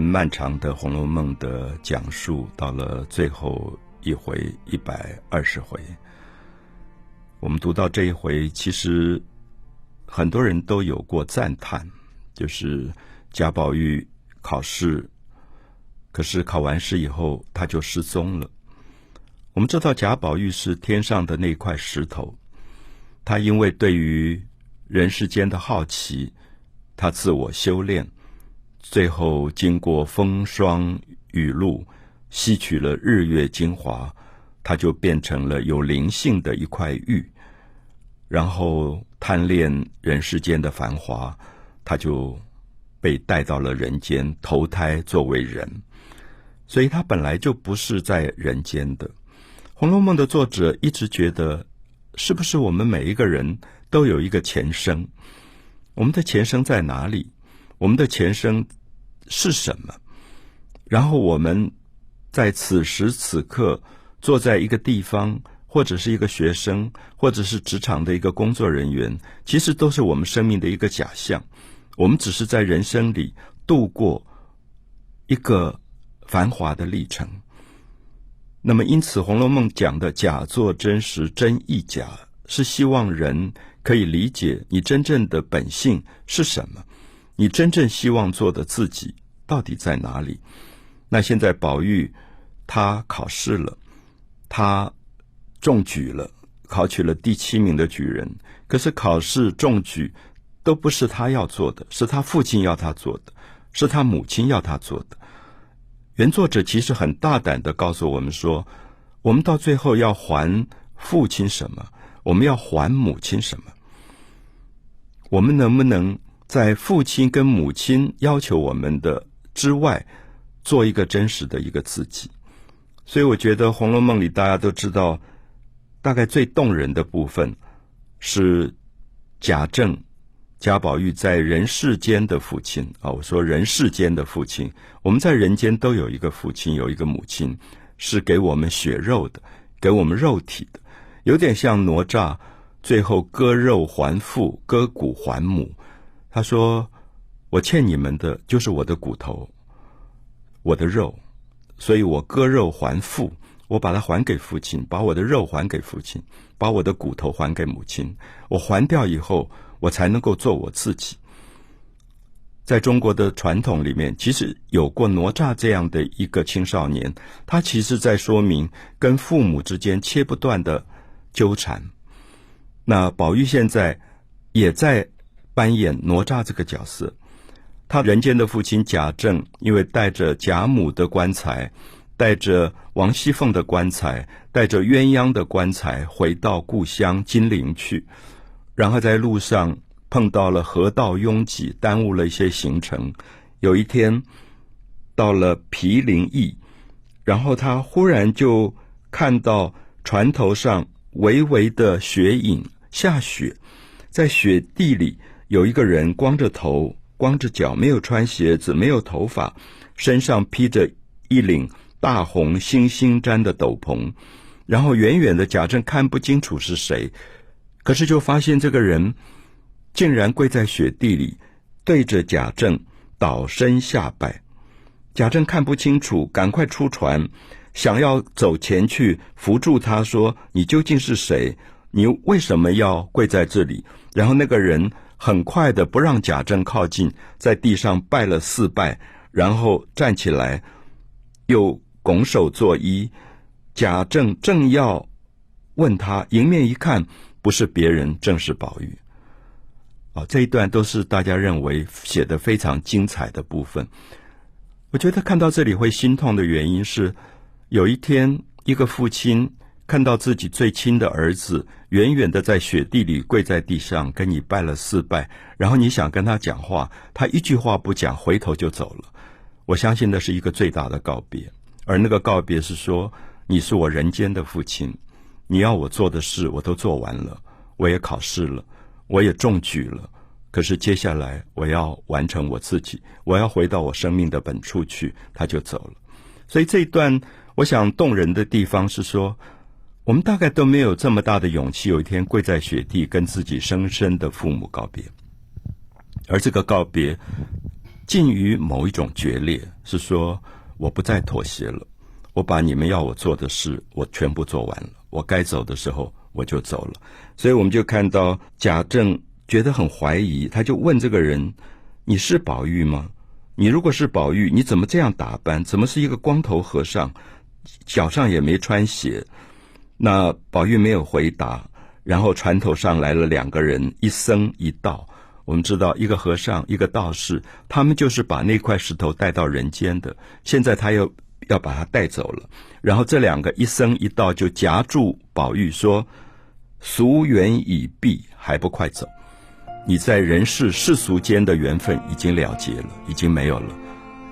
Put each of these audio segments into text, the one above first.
漫长的《红楼梦》的讲述到了最后一回一百二十回，我们读到这一回，其实很多人都有过赞叹，就是贾宝玉考试，可是考完试以后他就失踪了。我们知道贾宝玉是天上的那块石头，他因为对于人世间的好奇，他自我修炼。最后，经过风霜雨露，吸取了日月精华，它就变成了有灵性的一块玉。然后贪恋人世间的繁华，他就被带到了人间投胎作为人。所以，他本来就不是在人间的。《红楼梦》的作者一直觉得，是不是我们每一个人都有一个前生？我们的前生在哪里？我们的前生是什么？然后我们在此时此刻坐在一个地方，或者是一个学生，或者是职场的一个工作人员，其实都是我们生命的一个假象。我们只是在人生里度过一个繁华的历程。那么，因此《红楼梦》讲的假作真实，真亦假，是希望人可以理解你真正的本性是什么。你真正希望做的自己到底在哪里？那现在宝玉他考试了，他中举了，考取了第七名的举人。可是考试中举都不是他要做的，是他父亲要他做的，是他母亲要他做的。原作者其实很大胆的告诉我们说，我们到最后要还父亲什么？我们要还母亲什么？我们能不能？在父亲跟母亲要求我们的之外，做一个真实的一个自己。所以我觉得《红楼梦》里大家都知道，大概最动人的部分是贾政、贾宝玉在人世间的父亲啊。我说人世间的父亲，我们在人间都有一个父亲，有一个母亲，是给我们血肉的，给我们肉体的，有点像哪吒最后割肉还父，割骨还母。他说：“我欠你们的就是我的骨头，我的肉，所以我割肉还父，我把它还给父亲，把我的肉还给父亲，把我的骨头还给母亲。我还掉以后，我才能够做我自己。在中国的传统里面，其实有过哪吒这样的一个青少年，他其实在说明跟父母之间切不断的纠缠。那宝玉现在也在。”扮演哪吒这个角色，他人间的父亲贾政，因为带着贾母的棺材，带着王熙凤的棺材，带着鸳鸯的棺材回到故乡金陵去，然后在路上碰到了河道拥挤，耽误了一些行程。有一天到了毗陵驿，然后他忽然就看到船头上微微的雪影，下雪，在雪地里。有一个人光着头、光着脚，没有穿鞋子，没有头发，身上披着一领大红星星毡的斗篷，然后远远的贾政看不清楚是谁，可是就发现这个人竟然跪在雪地里，对着贾政倒身下拜。贾政看不清楚，赶快出船，想要走前去扶住他，说：“你究竟是谁？你为什么要跪在这里？”然后那个人。很快的，不让贾政靠近，在地上拜了四拜，然后站起来，又拱手作揖。贾政正要问他，迎面一看，不是别人，正是宝玉。啊，这一段都是大家认为写的非常精彩的部分。我觉得看到这里会心痛的原因是，有一天一个父亲。看到自己最亲的儿子远远的在雪地里跪在地上跟你拜了四拜，然后你想跟他讲话，他一句话不讲，回头就走了。我相信那是一个最大的告别，而那个告别是说：你是我人间的父亲，你要我做的事我都做完了，我也考试了，我也中举了，可是接下来我要完成我自己，我要回到我生命的本处去，他就走了。所以这一段我想动人的地方是说。我们大概都没有这么大的勇气，有一天跪在雪地跟自己生身的父母告别，而这个告别近于某一种决裂，是说我不再妥协了，我把你们要我做的事，我全部做完了，我该走的时候我就走了。所以我们就看到贾政觉得很怀疑，他就问这个人：“你是宝玉吗？你如果是宝玉，你怎么这样打扮？怎么是一个光头和尚，脚上也没穿鞋？”那宝玉没有回答，然后船头上来了两个人，一僧一道。我们知道，一个和尚，一个道士，他们就是把那块石头带到人间的。现在他又要把它带走了，然后这两个一僧一道就夹住宝玉说：“俗缘已毕，还不快走？你在人世世俗间的缘分已经了结了，已经没有了。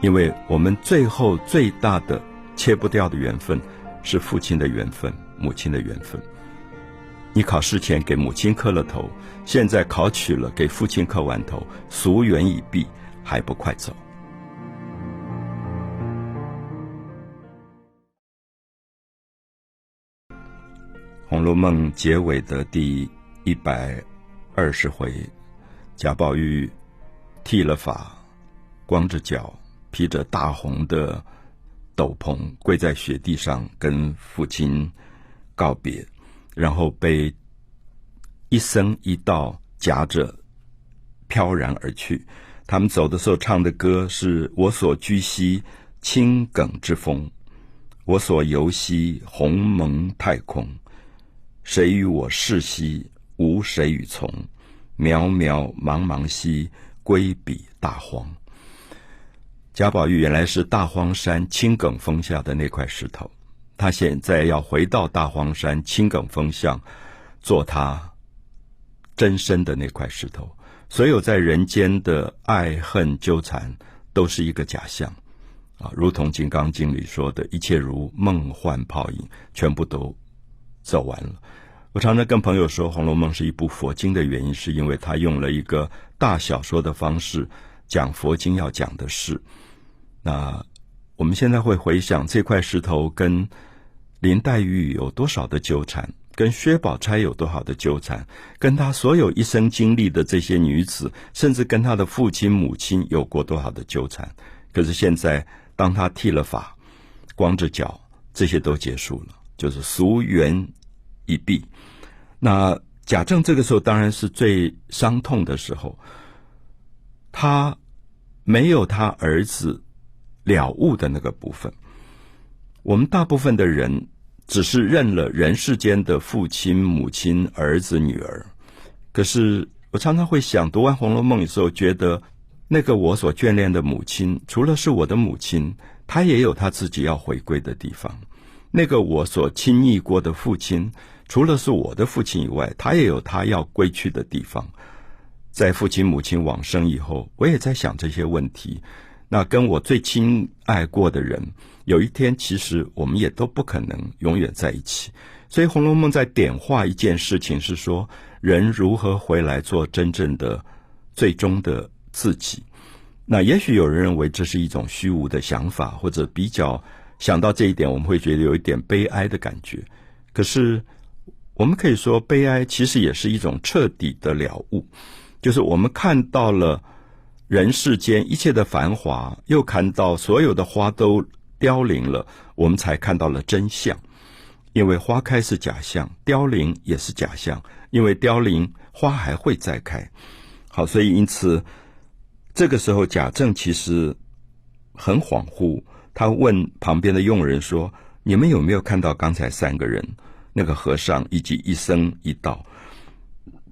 因为我们最后最大的切不掉的缘分，是父亲的缘分，母亲的缘分。”你考试前给母亲磕了头，现在考取了给父亲磕完头，俗缘已毕，还不快走？《红楼梦》结尾的第一百二十回，贾宝玉剃了发，光着脚，披着大红的斗篷，跪在雪地上跟父亲告别。然后被一僧一道夹着飘然而去。他们走的时候唱的歌是“我所居兮青埂之峰，我所游兮鸿蒙太空。谁与我逝兮无谁与从，渺渺茫茫兮归彼大荒。”贾宝玉原来是大荒山青埂峰下的那块石头。他现在要回到大荒山青埂峰上，做他真身的那块石头。所有在人间的爱恨纠缠，都是一个假象啊！如同《金刚经》里说的一切如梦幻泡影，全部都走完了。我常常跟朋友说，《红楼梦》是一部佛经的原因，是因为他用了一个大小说的方式讲佛经要讲的事。那我们现在会回想这块石头跟林黛玉有多少的纠缠，跟薛宝钗有多少的纠缠，跟她所有一生经历的这些女子，甚至跟她的父亲母亲有过多少的纠缠。可是现在，当她剃了发，光着脚，这些都结束了，就是俗缘已毕。那贾政这个时候当然是最伤痛的时候，他没有他儿子了悟的那个部分。我们大部分的人只是认了人世间的父亲、母亲、儿子、女儿，可是我常常会想，读完《红楼梦》的时候，觉得那个我所眷恋的母亲，除了是我的母亲，她也有她自己要回归的地方；那个我所亲昵过的父亲，除了是我的父亲以外，他也有他要归去的地方。在父亲、母亲往生以后，我也在想这些问题。那跟我最亲爱过的人。有一天，其实我们也都不可能永远在一起。所以，《红楼梦》在点化一件事情，是说人如何回来做真正的、最终的自己。那也许有人认为这是一种虚无的想法，或者比较想到这一点，我们会觉得有一点悲哀的感觉。可是，我们可以说，悲哀其实也是一种彻底的了悟，就是我们看到了人世间一切的繁华，又看到所有的花都。凋零了，我们才看到了真相。因为花开是假象，凋零也是假象。因为凋零，花还会再开。好，所以因此，这个时候贾政其实很恍惚。他问旁边的佣人说：“你们有没有看到刚才三个人？那个和尚以及一僧一道？”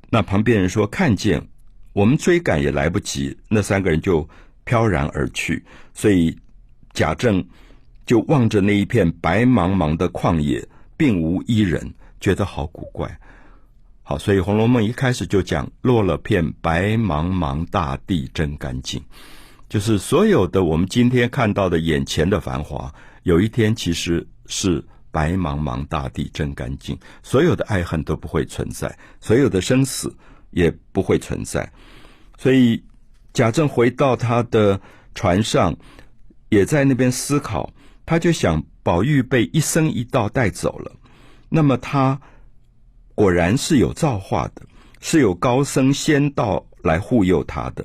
那旁边人说：“看见。”我们追赶也来不及，那三个人就飘然而去。所以贾政。就望着那一片白茫茫的旷野，并无一人，觉得好古怪。好，所以《红楼梦》一开始就讲落了片白茫茫大地真干净，就是所有的我们今天看到的眼前的繁华，有一天其实是白茫茫大地真干净，所有的爱恨都不会存在，所有的生死也不会存在。所以贾政回到他的船上，也在那边思考。他就想，宝玉被一生一道带走了，那么他果然是有造化的，是有高僧仙道来护佑他的。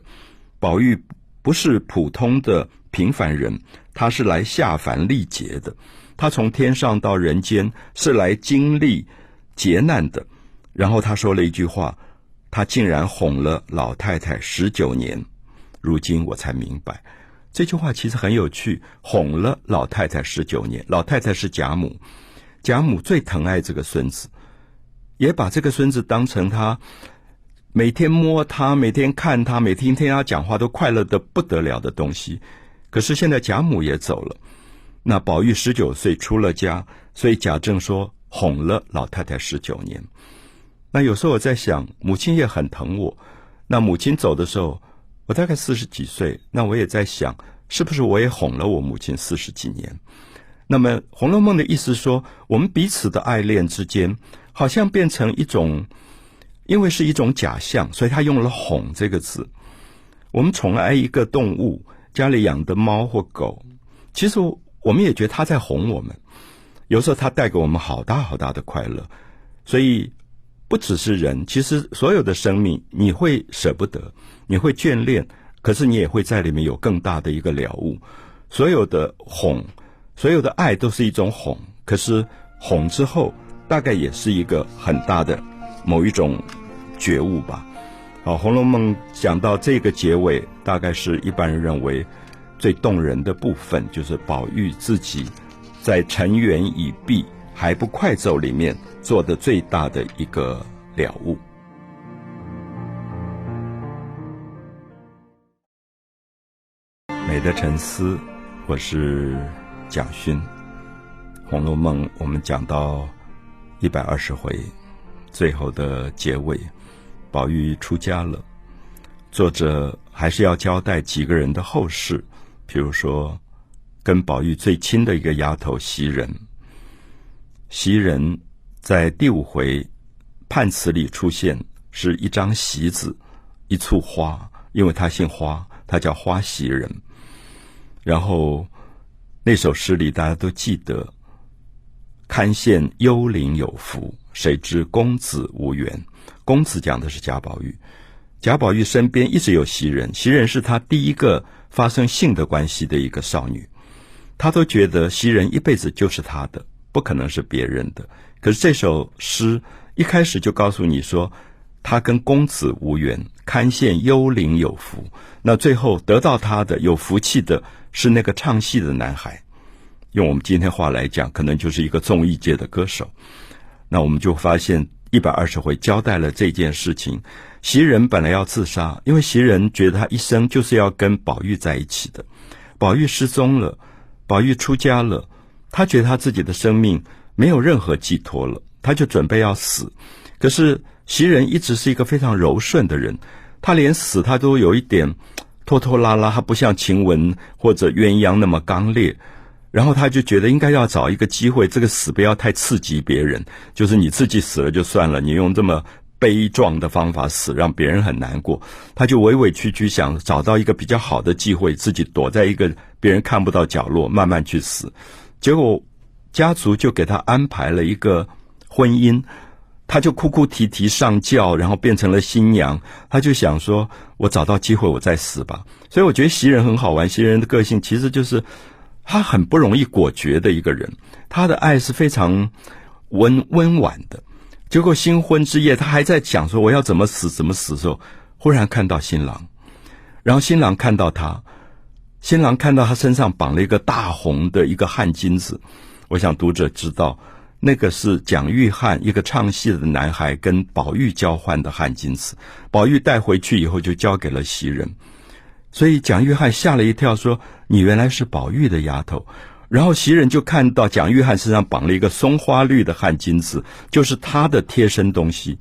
宝玉不是普通的平凡人，他是来下凡历劫的。他从天上到人间是来经历劫难的。然后他说了一句话，他竟然哄了老太太十九年。如今我才明白，这句话其实很有趣。哄了老太太十九年，老太太是贾母，贾母最疼爱这个孙子，也把这个孙子当成他。每天摸他，每天看他，每天听他讲话，都快乐的不得了的东西。可是现在贾母也走了，那宝玉十九岁出了家，所以贾政说哄了老太太十九年。那有时候我在想，母亲也很疼我。那母亲走的时候，我大概四十几岁，那我也在想，是不是我也哄了我母亲四十几年？那么《红楼梦》的意思说，我们彼此的爱恋之间，好像变成一种。因为是一种假象，所以他用了“哄”这个字。我们宠爱一个动物，家里养的猫或狗，其实我们也觉得他在哄我们。有时候他带给我们好大好大的快乐。所以不只是人，其实所有的生命，你会舍不得，你会眷恋，可是你也会在里面有更大的一个了悟。所有的哄，所有的爱都是一种哄，可是哄之后，大概也是一个很大的某一种。觉悟吧，好，《红楼梦》讲到这个结尾，大概是一般人认为最动人的部分，就是宝玉自己在尘缘已毕还不快走里面做的最大的一个了悟。美的沉思，我是蒋勋，《红楼梦》我们讲到一百二十回，最后的结尾。宝玉出家了，作者还是要交代几个人的后事，比如说，跟宝玉最亲的一个丫头袭人。袭人在第五回判词里出现，是一张席子，一簇花，因为他姓花，他叫花袭人。然后那首诗里大家都记得：“堪羡幽灵有福，谁知公子无缘。”公子讲的是贾宝玉，贾宝玉身边一直有袭人，袭人是他第一个发生性的关系的一个少女，他都觉得袭人一辈子就是他的，不可能是别人的。可是这首诗一开始就告诉你说，他跟公子无缘，堪羡幽灵有福。那最后得到他的有福气的是那个唱戏的男孩，用我们今天话来讲，可能就是一个综艺界的歌手。那我们就发现。一百二十回交代了这件事情，袭人本来要自杀，因为袭人觉得他一生就是要跟宝玉在一起的。宝玉失踪了，宝玉出家了，他觉得他自己的生命没有任何寄托了，他就准备要死。可是袭人一直是一个非常柔顺的人，他连死他都有一点拖拖拉拉，他不像晴雯或者鸳鸯那么刚烈。然后他就觉得应该要找一个机会，这个死不要太刺激别人，就是你自己死了就算了，你用这么悲壮的方法死，让别人很难过。他就委委屈屈想找到一个比较好的机会，自己躲在一个别人看不到角落，慢慢去死。结果家族就给他安排了一个婚姻，他就哭哭啼啼上轿，然后变成了新娘。他就想说，我找到机会我再死吧。所以我觉得袭人很好玩，袭人的个性其实就是。他很不容易果决的一个人，他的爱是非常温温婉的。结果新婚之夜，他还在想说我要怎么死怎么死的时候，忽然看到新郎，然后新郎看到他，新郎看到他身上绑了一个大红的一个汗巾子。我想读者知道，那个是蒋玉菡一个唱戏的男孩跟宝玉交换的汗巾子，宝玉带回去以后就交给了袭人。所以蒋玉菡吓了一跳，说：“你原来是宝玉的丫头。”然后袭人就看到蒋玉菡身上绑了一个松花绿的汗巾子，就是他的贴身东西，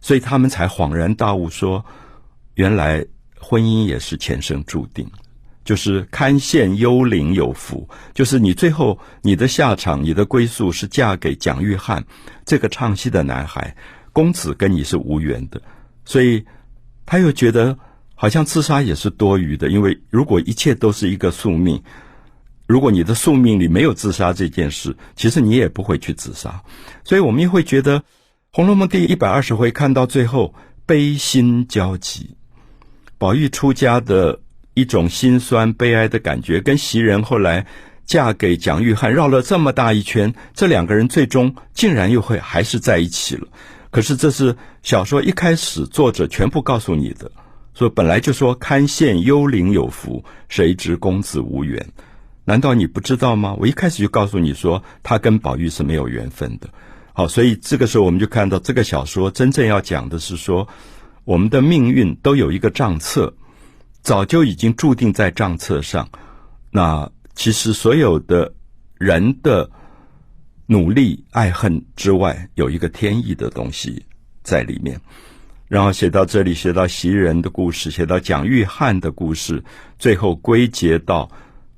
所以他们才恍然大悟，说：“原来婚姻也是前生注定，就是堪羡幽灵有福，就是你最后你的下场，你的归宿是嫁给蒋玉菡这个唱戏的男孩，公子跟你是无缘的。”所以他又觉得。好像自杀也是多余的，因为如果一切都是一个宿命，如果你的宿命里没有自杀这件事，其实你也不会去自杀。所以我们也会觉得《红楼梦》第一百二十回看到最后悲心交集。宝玉出家的一种心酸悲哀的感觉，跟袭人后来嫁给蒋玉菡绕了这么大一圈，这两个人最终竟然又会还是在一起了。可是这是小说一开始作者全部告诉你的，说本来就说堪羡幽灵有福，谁知公子无缘？难道你不知道吗？我一开始就告诉你说，他跟宝玉是没有缘分的。好，所以这个时候我们就看到这个小说真正要讲的是说，我们的命运都有一个账册，早就已经注定在账册上。那其实所有的人的。努力、爱恨之外，有一个天意的东西在里面。然后写到这里，写到袭人的故事，写到蒋玉菡的故事，最后归结到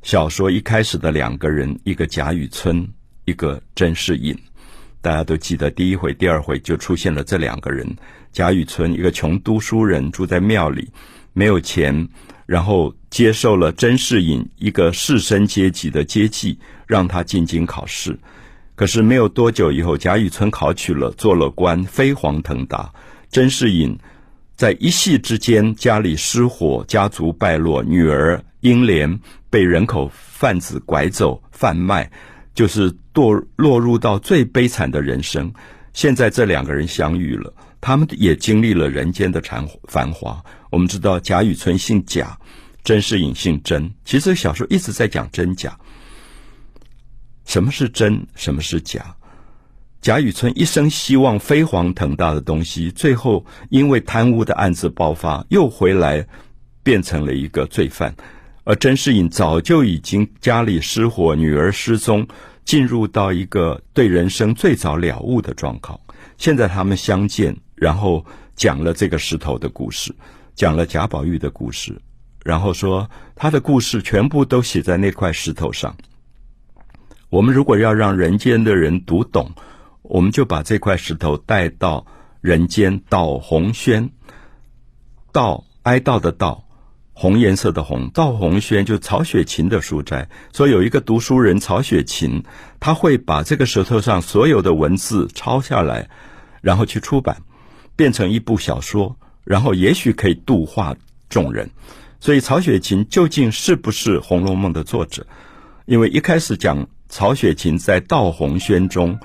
小说一开始的两个人：一个贾雨村，一个甄士隐。大家都记得，第一回、第二回就出现了这两个人。贾雨村，一个穷读书人，住在庙里，没有钱，然后接受了甄士隐一个士绅阶级的接济，让他进京考试。可是没有多久以后，贾雨村考取了，做了官，飞黄腾达。甄士隐在一夕之间，家里失火，家族败落，女儿英莲被人口贩子拐走贩卖，就是堕落入到最悲惨的人生。现在这两个人相遇了，他们也经历了人间的繁繁华。我们知道贾雨村姓贾，甄士隐姓甄。其实小说一直在讲真假。什么是真？什么是假？贾雨村一生希望飞黄腾达的东西，最后因为贪污的案子爆发，又回来变成了一个罪犯。而甄士隐早就已经家里失火，女儿失踪，进入到一个对人生最早了悟的状况。现在他们相见，然后讲了这个石头的故事，讲了贾宝玉的故事，然后说他的故事全部都写在那块石头上。我们如果要让人间的人读懂，我们就把这块石头带到人间，到红轩，到哀悼的悼，红颜色的红，到红轩就曹雪芹的书斋。所以有一个读书人曹雪芹，他会把这个石头上所有的文字抄下来，然后去出版，变成一部小说，然后也许可以度化众人。所以曹雪芹究竟是不是《红楼梦》的作者？因为一开始讲。曹雪芹在《道红轩》中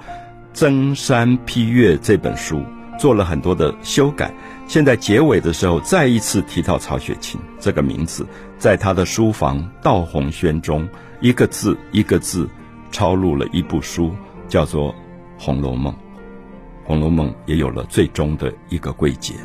增删批阅这本书，做了很多的修改。现在结尾的时候，再一次提到曹雪芹这个名字，在他的书房《道红轩》中，一个字一个字抄录了一部书，叫做《红楼梦》。《红楼梦》也有了最终的一个归结。